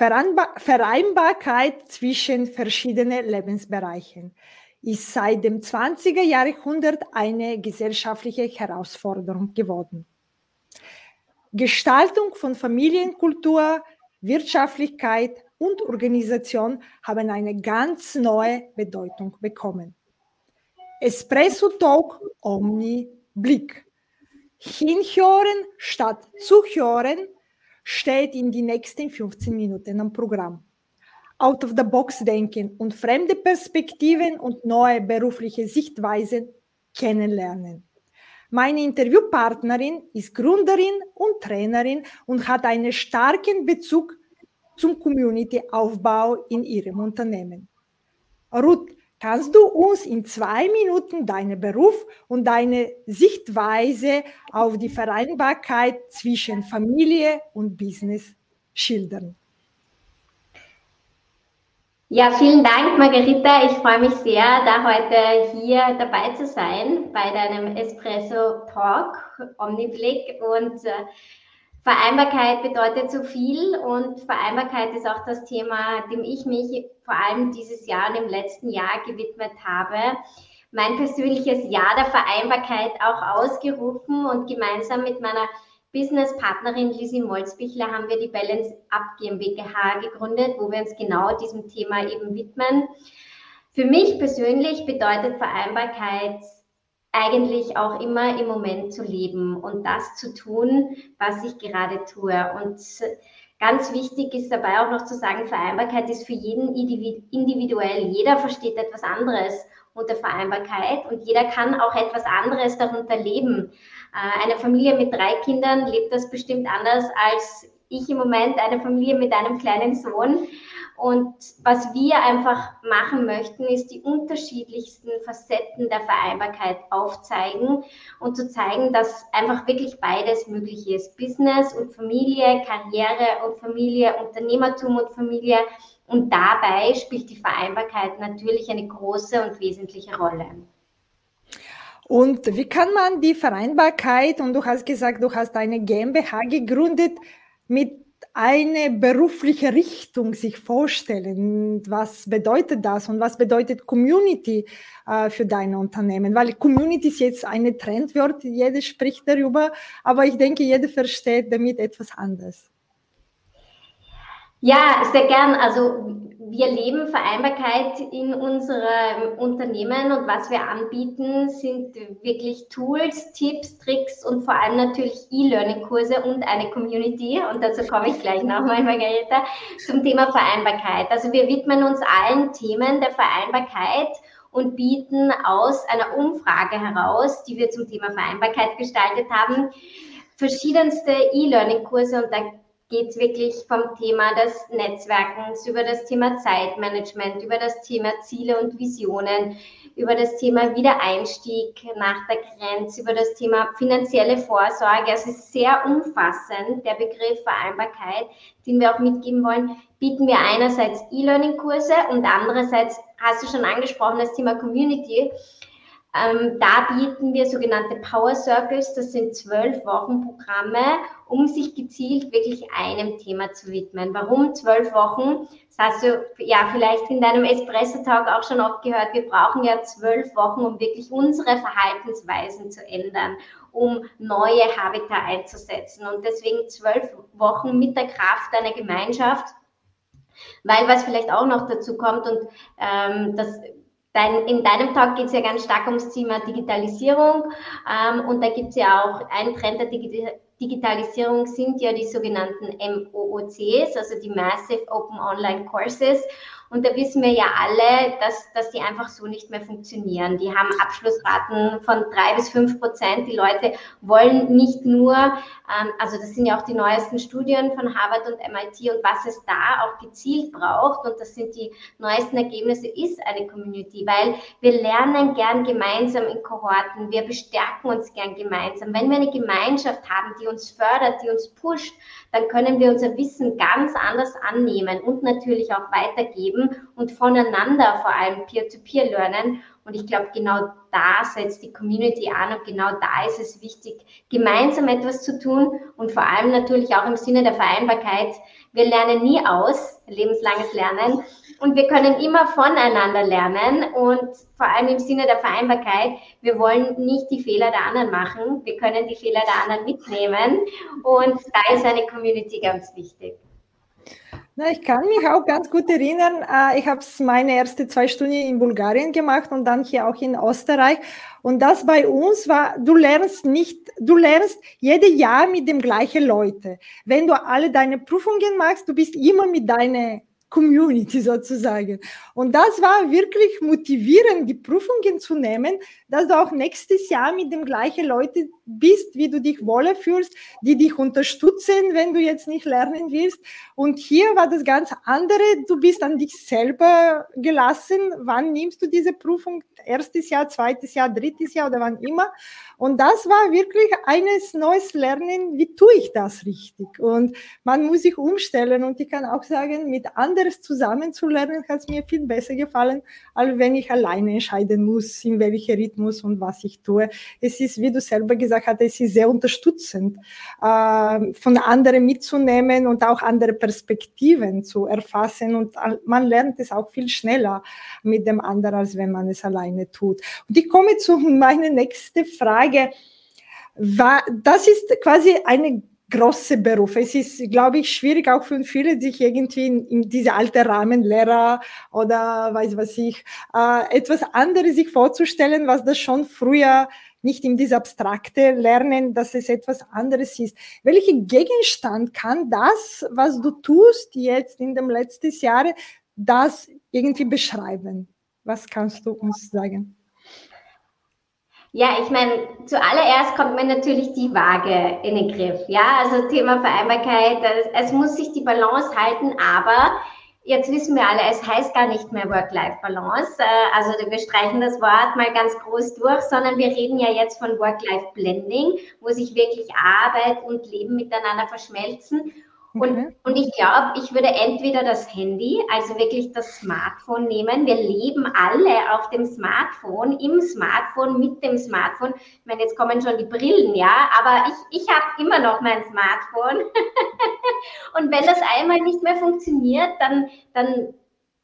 Vereinbarkeit zwischen verschiedenen Lebensbereichen ist seit dem 20er Jahrhundert eine gesellschaftliche Herausforderung geworden. Gestaltung von Familienkultur, Wirtschaftlichkeit und Organisation haben eine ganz neue Bedeutung bekommen. Espresso Talk Omni Blick. Hinhören statt zuhören steht in die nächsten 15 Minuten am Programm. Out of the Box denken und fremde Perspektiven und neue berufliche Sichtweisen kennenlernen. Meine Interviewpartnerin ist Gründerin und Trainerin und hat einen starken Bezug zum Community-Aufbau in ihrem Unternehmen. Ruth, kannst du uns in zwei Minuten deinen Beruf und deine Sichtweise auf die Vereinbarkeit zwischen Familie und Business schildern? Ja, vielen Dank, Margarita. Ich freue mich sehr, da heute hier dabei zu sein bei deinem Espresso Talk Omniblick und äh, Vereinbarkeit bedeutet so viel und Vereinbarkeit ist auch das Thema, dem ich mich vor allem dieses Jahr und im letzten Jahr gewidmet habe. Mein persönliches Jahr der Vereinbarkeit auch ausgerufen und gemeinsam mit meiner Businesspartnerin Lisi Molzbichler haben wir die Balance Up GmbH gegründet, wo wir uns genau diesem Thema eben widmen. Für mich persönlich bedeutet Vereinbarkeit eigentlich auch immer im Moment zu leben und das zu tun, was ich gerade tue. Und ganz wichtig ist dabei auch noch zu sagen, Vereinbarkeit ist für jeden individuell. Jeder versteht etwas anderes unter Vereinbarkeit und jeder kann auch etwas anderes darunter leben. Äh, eine Familie mit drei Kindern lebt das bestimmt anders als ich im Moment, eine Familie mit einem kleinen Sohn. Und was wir einfach machen möchten, ist die unterschiedlichsten Facetten der Vereinbarkeit aufzeigen und zu zeigen, dass einfach wirklich beides möglich ist. Business und Familie, Karriere und Familie, Unternehmertum und Familie. Und dabei spielt die Vereinbarkeit natürlich eine große und wesentliche Rolle. Und wie kann man die Vereinbarkeit, und du hast gesagt, du hast eine GmbH gegründet, mit eine berufliche Richtung sich vorstellen. Was bedeutet das und was bedeutet Community äh, für dein Unternehmen? Weil Community ist jetzt eine Trendwort, jeder spricht darüber, aber ich denke, jeder versteht damit etwas anderes. Ja, sehr gern. Also wir leben Vereinbarkeit in unserem Unternehmen und was wir anbieten, sind wirklich Tools, Tipps, Tricks und vor allem natürlich E-Learning-Kurse und eine Community. Und dazu komme ich gleich nochmal, Margareta, zum Thema Vereinbarkeit. Also wir widmen uns allen Themen der Vereinbarkeit und bieten aus einer Umfrage heraus, die wir zum Thema Vereinbarkeit gestaltet haben, verschiedenste E-Learning-Kurse und da geht es wirklich vom Thema des Netzwerkens über das Thema Zeitmanagement, über das Thema Ziele und Visionen, über das Thema Wiedereinstieg nach der Grenze, über das Thema finanzielle Vorsorge. Es ist sehr umfassend, der Begriff Vereinbarkeit, den wir auch mitgeben wollen, bieten wir einerseits E-Learning-Kurse und andererseits, hast du schon angesprochen, das Thema Community. Ähm, da bieten wir sogenannte Power Circles, das sind zwölf Wochen Programme, um sich gezielt wirklich einem Thema zu widmen. Warum zwölf Wochen? Das hast du ja vielleicht in deinem Espresso-Talk auch schon oft gehört. Wir brauchen ja zwölf Wochen, um wirklich unsere Verhaltensweisen zu ändern, um neue Habitat einzusetzen. Und deswegen zwölf Wochen mit der Kraft einer Gemeinschaft. Weil was vielleicht auch noch dazu kommt und ähm, das Dein, in deinem Talk geht es ja ganz stark ums Thema Digitalisierung ähm, und da gibt es ja auch einen Trend der Digitalisierung sind ja die sogenannten MOOCs, also die Massive Open Online Courses. Und da wissen wir ja alle, dass, dass die einfach so nicht mehr funktionieren. Die haben Abschlussraten von drei bis fünf Prozent. Die Leute wollen nicht nur, ähm, also das sind ja auch die neuesten Studien von Harvard und MIT und was es da auch gezielt braucht, und das sind die neuesten Ergebnisse, ist eine Community, weil wir lernen gern gemeinsam in Kohorten, wir bestärken uns gern gemeinsam. Wenn wir eine Gemeinschaft haben, die uns fördert, die uns pusht, dann können wir unser Wissen ganz anders annehmen und natürlich auch weitergeben erleben und voneinander vor allem Peer-to-Peer lernen. Und ich glaube, genau da setzt die Community an und genau da ist es wichtig, gemeinsam etwas zu tun und vor allem natürlich auch im Sinne der Vereinbarkeit. Wir lernen nie aus, lebenslanges Lernen. Und wir können immer voneinander lernen und vor allem im Sinne der Vereinbarkeit, wir wollen nicht die Fehler der anderen machen, wir können die Fehler der anderen mitnehmen und da ist eine Community ganz wichtig. Na, ich kann mich auch ganz gut erinnern, äh, ich habe meine erste zwei Stunden in Bulgarien gemacht und dann hier auch in Österreich. Und das bei uns war, du lernst nicht, du lernst jedes Jahr mit dem gleichen Leute. Wenn du alle deine Prüfungen machst, du bist immer mit deinen Community sozusagen. Und das war wirklich motivierend, die Prüfungen zu nehmen, dass du auch nächstes Jahr mit den gleichen Leuten bist, wie du dich wohler fühlst, die dich unterstützen, wenn du jetzt nicht lernen willst. Und hier war das ganz andere. Du bist an dich selber gelassen. Wann nimmst du diese Prüfung? Erstes Jahr, zweites Jahr, drittes Jahr oder wann immer. Und das war wirklich eines neues Lernen. Wie tue ich das richtig? Und man muss sich umstellen. Und ich kann auch sagen, mit anderes zusammen zu lernen, hat es mir viel besser gefallen, als wenn ich alleine entscheiden muss, in welchem Rhythmus und was ich tue. Es ist, wie du selber gesagt hast, es ist sehr unterstützend, äh, von anderen mitzunehmen und auch andere Perspektiven zu erfassen. Und man lernt es auch viel schneller mit dem anderen, als wenn man es alleine tut. Und ich komme zu meiner nächsten Frage. Das ist quasi eine große Beruf. Es ist, glaube ich, schwierig auch für viele, sich irgendwie in, in diese alte Rahmenlehrer oder weiß was ich, äh, etwas anderes sich vorzustellen, was das schon früher nicht in diese abstrakte Lernen, dass es etwas anderes ist. Welchen Gegenstand kann das, was du tust jetzt in dem letzten Jahr, das irgendwie beschreiben? Was kannst du uns sagen? Ja, ich meine, zuallererst kommt mir natürlich die Waage in den Griff. Ja, also Thema Vereinbarkeit, es muss sich die Balance halten, aber jetzt wissen wir alle, es heißt gar nicht mehr Work-Life-Balance. Äh, also wir streichen das Wort mal ganz groß durch, sondern wir reden ja jetzt von Work-Life-Blending, wo sich wirklich Arbeit und Leben miteinander verschmelzen. Und, okay. und ich glaube, ich würde entweder das Handy, also wirklich das Smartphone nehmen. Wir leben alle auf dem Smartphone, im Smartphone, mit dem Smartphone. Ich meine, jetzt kommen schon die Brillen, ja, aber ich, ich habe immer noch mein Smartphone. und wenn das einmal nicht mehr funktioniert, dann, dann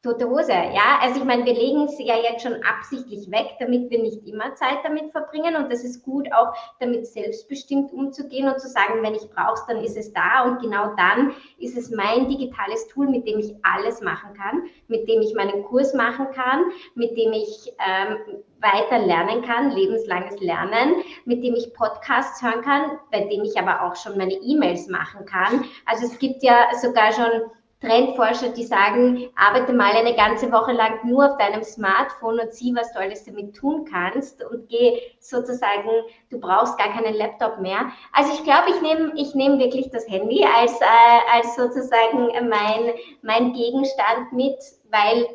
tote Hose, ja. Also ich meine, wir legen es ja jetzt schon absichtlich weg, damit wir nicht immer Zeit damit verbringen und das ist gut, auch damit selbstbestimmt umzugehen und zu sagen, wenn ich brauche es, dann ist es da und genau dann ist es mein digitales Tool, mit dem ich alles machen kann, mit dem ich meinen Kurs machen kann, mit dem ich ähm, weiter lernen kann, lebenslanges Lernen, mit dem ich Podcasts hören kann, bei dem ich aber auch schon meine E-Mails machen kann. Also es gibt ja sogar schon Trendforscher, die sagen, arbeite mal eine ganze Woche lang nur auf deinem Smartphone und sieh, was du alles damit tun kannst und geh sozusagen, du brauchst gar keinen Laptop mehr. Also ich glaube, ich nehme ich nehm wirklich das Handy als, äh, als sozusagen mein, mein Gegenstand mit, weil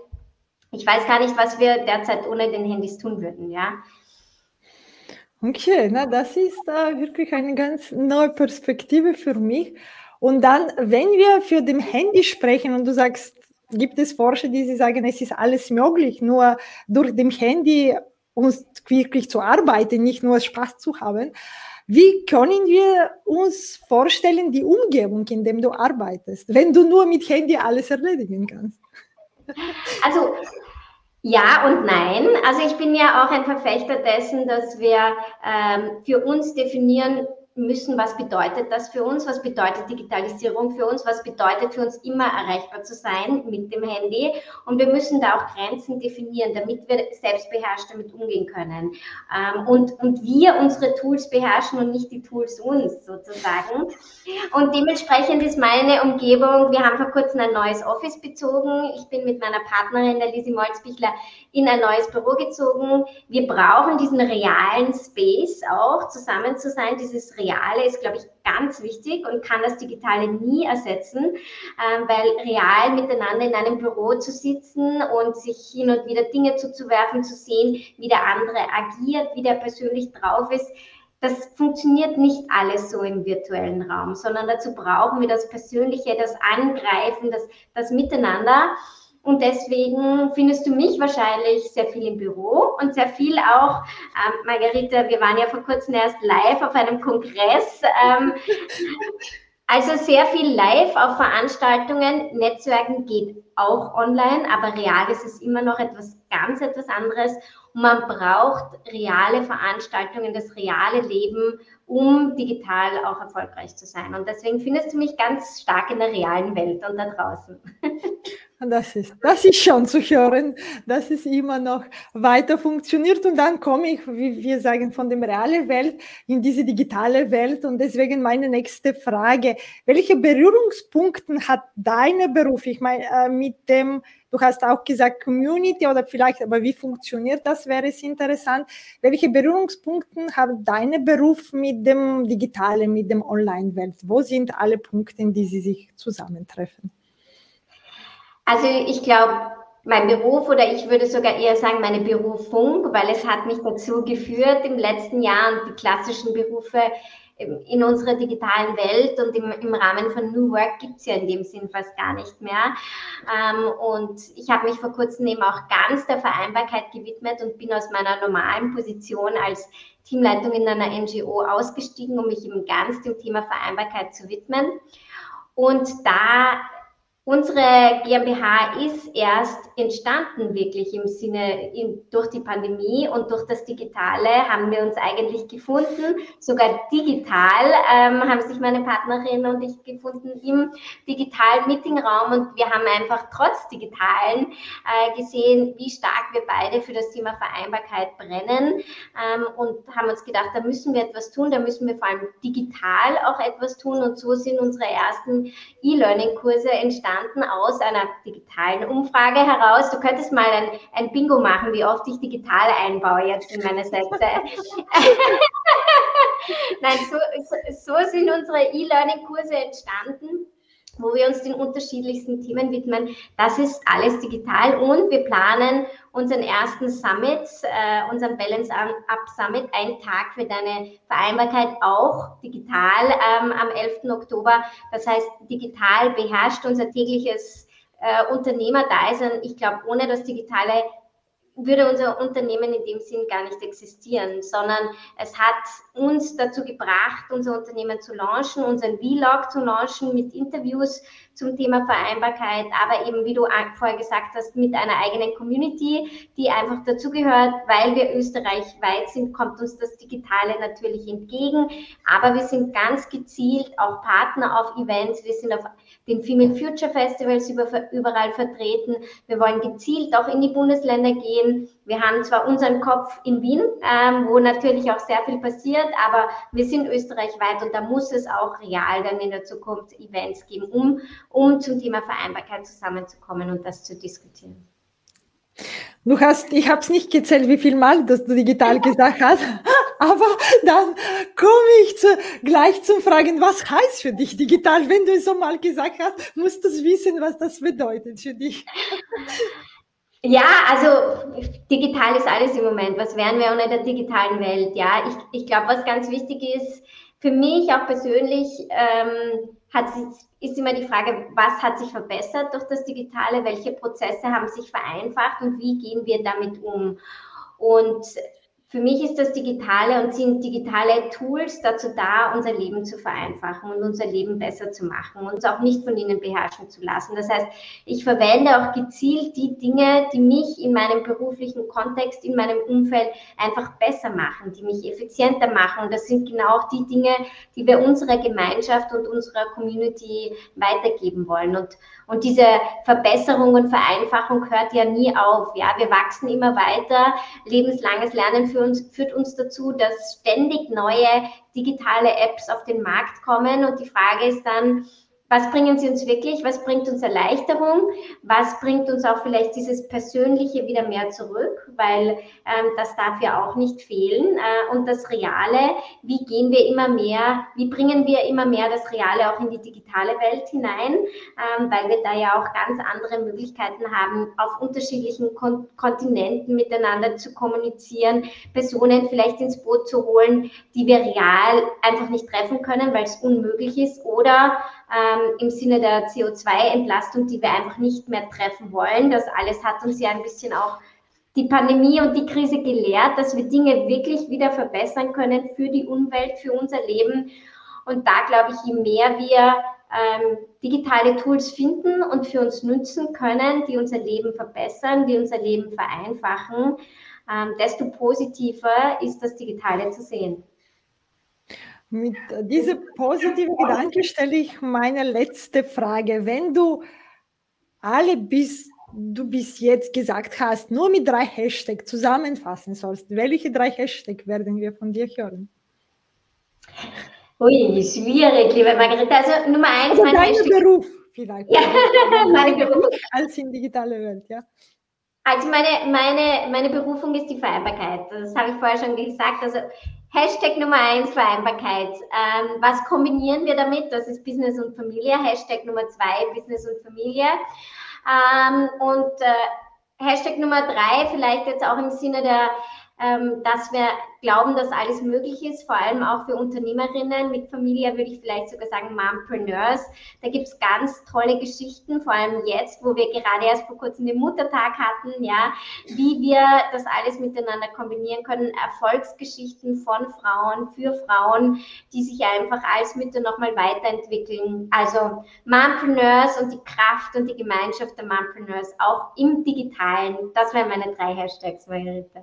ich weiß gar nicht, was wir derzeit ohne den Handys tun würden, ja. Okay, na, das ist äh, wirklich eine ganz neue Perspektive für mich. Und dann, wenn wir für dem Handy sprechen und du sagst, gibt es Forscher, die sagen, es ist alles möglich, nur durch dem Handy uns wirklich zu arbeiten, nicht nur Spaß zu haben. Wie können wir uns vorstellen, die Umgebung, in der du arbeitest, wenn du nur mit Handy alles erledigen kannst? Also ja und nein. Also ich bin ja auch ein Verfechter dessen, dass wir ähm, für uns definieren, müssen, was bedeutet das für uns, was bedeutet Digitalisierung für uns, was bedeutet für uns immer erreichbar zu sein mit dem Handy. Und wir müssen da auch Grenzen definieren, damit wir selbstbeherrscht damit umgehen können. Ähm, und, und wir unsere Tools beherrschen und nicht die Tools uns sozusagen. Und dementsprechend ist meine Umgebung, wir haben vor kurzem ein neues Office bezogen. Ich bin mit meiner Partnerin, der Lisi Molzbichler, in ein neues Büro gezogen. Wir brauchen diesen realen Space auch, zusammen zu sein, dieses Reale ist, glaube ich, ganz wichtig und kann das Digitale nie ersetzen, ähm, weil real miteinander in einem Büro zu sitzen und sich hin und wieder Dinge zuzuwerfen, zu sehen, wie der andere agiert, wie der persönlich drauf ist, das funktioniert nicht alles so im virtuellen Raum, sondern dazu brauchen wir das Persönliche, das Angreifen, das, das Miteinander. Und deswegen findest du mich wahrscheinlich sehr viel im Büro und sehr viel auch, ähm, Margarita, wir waren ja vor kurzem erst live auf einem Kongress. Ähm, also sehr viel live auf Veranstaltungen. Netzwerken geht auch online, aber real ist es immer noch etwas ganz etwas anderes. Und man braucht reale Veranstaltungen, das reale Leben, um digital auch erfolgreich zu sein. Und deswegen findest du mich ganz stark in der realen Welt und da draußen. Das ist, das ist schon zu hören, dass es immer noch weiter funktioniert. Und dann komme ich, wie wir sagen, von der realen Welt in diese digitale Welt. Und deswegen meine nächste Frage. Welche Berührungspunkte hat dein Beruf? Ich meine, äh, mit dem, du hast auch gesagt Community oder vielleicht, aber wie funktioniert das, wäre es interessant. Welche Berührungspunkte hat dein Beruf mit dem Digitalen, mit dem Online-Welt? Wo sind alle Punkte, in die sie sich zusammentreffen? Also ich glaube, mein Beruf oder ich würde sogar eher sagen meine Berufung, weil es hat mich dazu geführt im letzten Jahr und die klassischen Berufe in unserer digitalen Welt und im, im Rahmen von New Work gibt es ja in dem Sinn fast gar nicht mehr. Ähm, und ich habe mich vor kurzem eben auch ganz der Vereinbarkeit gewidmet und bin aus meiner normalen Position als Teamleitung in einer NGO ausgestiegen, um mich eben ganz dem Thema Vereinbarkeit zu widmen. Und da Unsere GmbH ist erst entstanden, wirklich im Sinne in, durch die Pandemie und durch das Digitale haben wir uns eigentlich gefunden. Sogar digital ähm, haben sich meine Partnerin und ich gefunden im digitalen Meetingraum und wir haben einfach trotz Digitalen äh, gesehen, wie stark wir beide für das Thema Vereinbarkeit brennen ähm, und haben uns gedacht, da müssen wir etwas tun, da müssen wir vor allem digital auch etwas tun und so sind unsere ersten E-Learning-Kurse entstanden entstanden aus einer digitalen Umfrage heraus. Du könntest mal ein, ein Bingo machen, wie oft ich digital einbaue jetzt in meine Sätze. Nein, so, so sind unsere E-Learning-Kurse entstanden wo wir uns den unterschiedlichsten Themen widmen. Das ist alles digital und wir planen unseren ersten Summit, äh, unseren Balance Up Summit, einen Tag für deine Vereinbarkeit auch digital ähm, am 11. Oktober. Das heißt, digital beherrscht unser tägliches äh, Unternehmerdasein. Ich glaube, ohne das Digitale würde unser Unternehmen in dem Sinn gar nicht existieren, sondern es hat uns dazu gebracht, unser Unternehmen zu launchen, unseren Vlog zu launchen mit Interviews zum Thema Vereinbarkeit, aber eben, wie du vorher gesagt hast, mit einer eigenen Community, die einfach dazugehört, weil wir österreichweit sind, kommt uns das Digitale natürlich entgegen, aber wir sind ganz gezielt auch Partner auf Events, wir sind auf den Female Future Festivals überall vertreten, wir wollen gezielt auch in die Bundesländer gehen, wir haben zwar unseren Kopf in Wien, ähm, wo natürlich auch sehr viel passiert, aber wir sind österreichweit und da muss es auch real dann in der Zukunft Events geben, um, um zum Thema Vereinbarkeit zusammenzukommen und das zu diskutieren. Du hast, ich habe es nicht gezählt, wie viel Mal dass du digital gesagt hast, aber dann komme ich zu, gleich zum Fragen, was heißt für dich digital? Wenn du es so mal gesagt hast, musst du wissen, was das bedeutet für dich. Ja, also digital ist alles im Moment. Was wären wir ohne der digitalen Welt? Ja, ich, ich glaube, was ganz wichtig ist, für mich auch persönlich, ähm, hat, ist immer die Frage, was hat sich verbessert durch das Digitale? Welche Prozesse haben sich vereinfacht und wie gehen wir damit um? Und für mich ist das Digitale und sind digitale Tools dazu da, unser Leben zu vereinfachen und unser Leben besser zu machen, uns auch nicht von ihnen beherrschen zu lassen. Das heißt, ich verwende auch gezielt die Dinge, die mich in meinem beruflichen Kontext, in meinem Umfeld einfach besser machen, die mich effizienter machen. Und das sind genau auch die Dinge, die wir unserer Gemeinschaft und unserer Community weitergeben wollen. Und, und diese Verbesserung und Vereinfachung hört ja nie auf. Ja, wir wachsen immer weiter. Lebenslanges Lernen für uns, führt uns dazu, dass ständig neue digitale Apps auf den Markt kommen. Und die Frage ist dann, was bringen sie uns wirklich? Was bringt uns Erleichterung? Was bringt uns auch vielleicht dieses Persönliche wieder mehr zurück? Weil ähm, das darf ja auch nicht fehlen. Äh, und das Reale, wie gehen wir immer mehr, wie bringen wir immer mehr das Reale auch in die digitale Welt hinein? Ähm, weil wir da ja auch ganz andere Möglichkeiten haben, auf unterschiedlichen Kon Kontinenten miteinander zu kommunizieren, Personen vielleicht ins Boot zu holen, die wir real einfach nicht treffen können, weil es unmöglich ist oder ähm, im Sinne der CO2-Entlastung, die wir einfach nicht mehr treffen wollen. Das alles hat uns ja ein bisschen auch die Pandemie und die Krise gelehrt, dass wir Dinge wirklich wieder verbessern können für die Umwelt, für unser Leben. Und da glaube ich, je mehr wir ähm, digitale Tools finden und für uns nutzen können, die unser Leben verbessern, die unser Leben vereinfachen, ähm, desto positiver ist das Digitale zu sehen. Mit diesem positiven Gedanke stelle ich meine letzte Frage. Wenn du alle bis du bis jetzt gesagt hast, nur mit drei Hashtags zusammenfassen sollst, welche drei Hashtags werden wir von dir hören? Ui, schwierig, liebe Margarete. Also Nummer eins, also mein Hashtag. Beruf vielleicht. Ja, mein Beruf. Als in digitale Welt, ja. Also meine, meine, meine Berufung ist die Vereinbarkeit. Das habe ich vorher schon gesagt. Also Hashtag Nummer eins, Vereinbarkeit. Ähm, was kombinieren wir damit? Das ist Business und Familie. Hashtag Nummer zwei, Business und Familie. Ähm, und äh, Hashtag Nummer drei, vielleicht jetzt auch im Sinne der dass wir glauben, dass alles möglich ist, vor allem auch für Unternehmerinnen mit Familie, würde ich vielleicht sogar sagen Mompreneurs. Da gibt es ganz tolle Geschichten, vor allem jetzt, wo wir gerade erst vor kurzem den Muttertag hatten, ja, wie wir das alles miteinander kombinieren können. Erfolgsgeschichten von Frauen, für Frauen, die sich einfach als Mütter nochmal weiterentwickeln. Also Mompreneurs und die Kraft und die Gemeinschaft der Mompreneurs, auch im Digitalen. Das wären meine drei Hashtags, Margarete.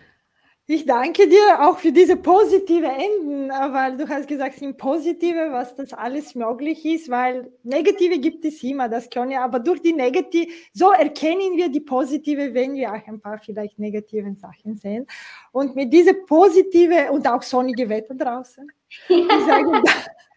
Ich danke dir auch für diese positive Enden, weil du hast gesagt, sind positive, was das alles möglich ist, weil negative gibt es immer, das können ja, aber durch die negative, so erkennen wir die positive, wenn wir auch ein paar vielleicht negative Sachen sehen. Und mit dieser positive und auch sonnige Wetter draußen. Ich sage,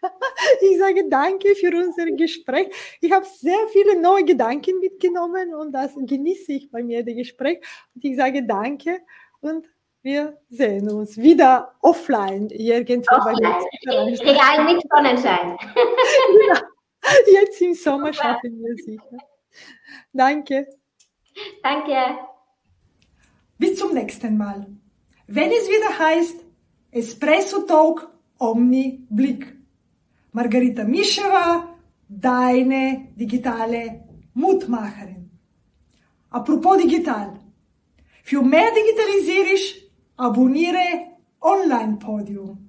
ich sage danke für unser Gespräch. Ich habe sehr viele neue Gedanken mitgenommen und das genieße ich bei mir, das Gespräch. Und ich sage danke und wir sehen uns wieder offline irgendwo offline. bei Regal mit Sonnenschein. ja, jetzt im Sommer schaffen wir sicher. Danke. Danke. Bis zum nächsten Mal. Wenn es wieder heißt Espresso Talk Omni Blick. Margarita Mischewa, deine digitale Mutmacherin. Apropos digital. Für mehr Digitalisierung abonniere Online Podium.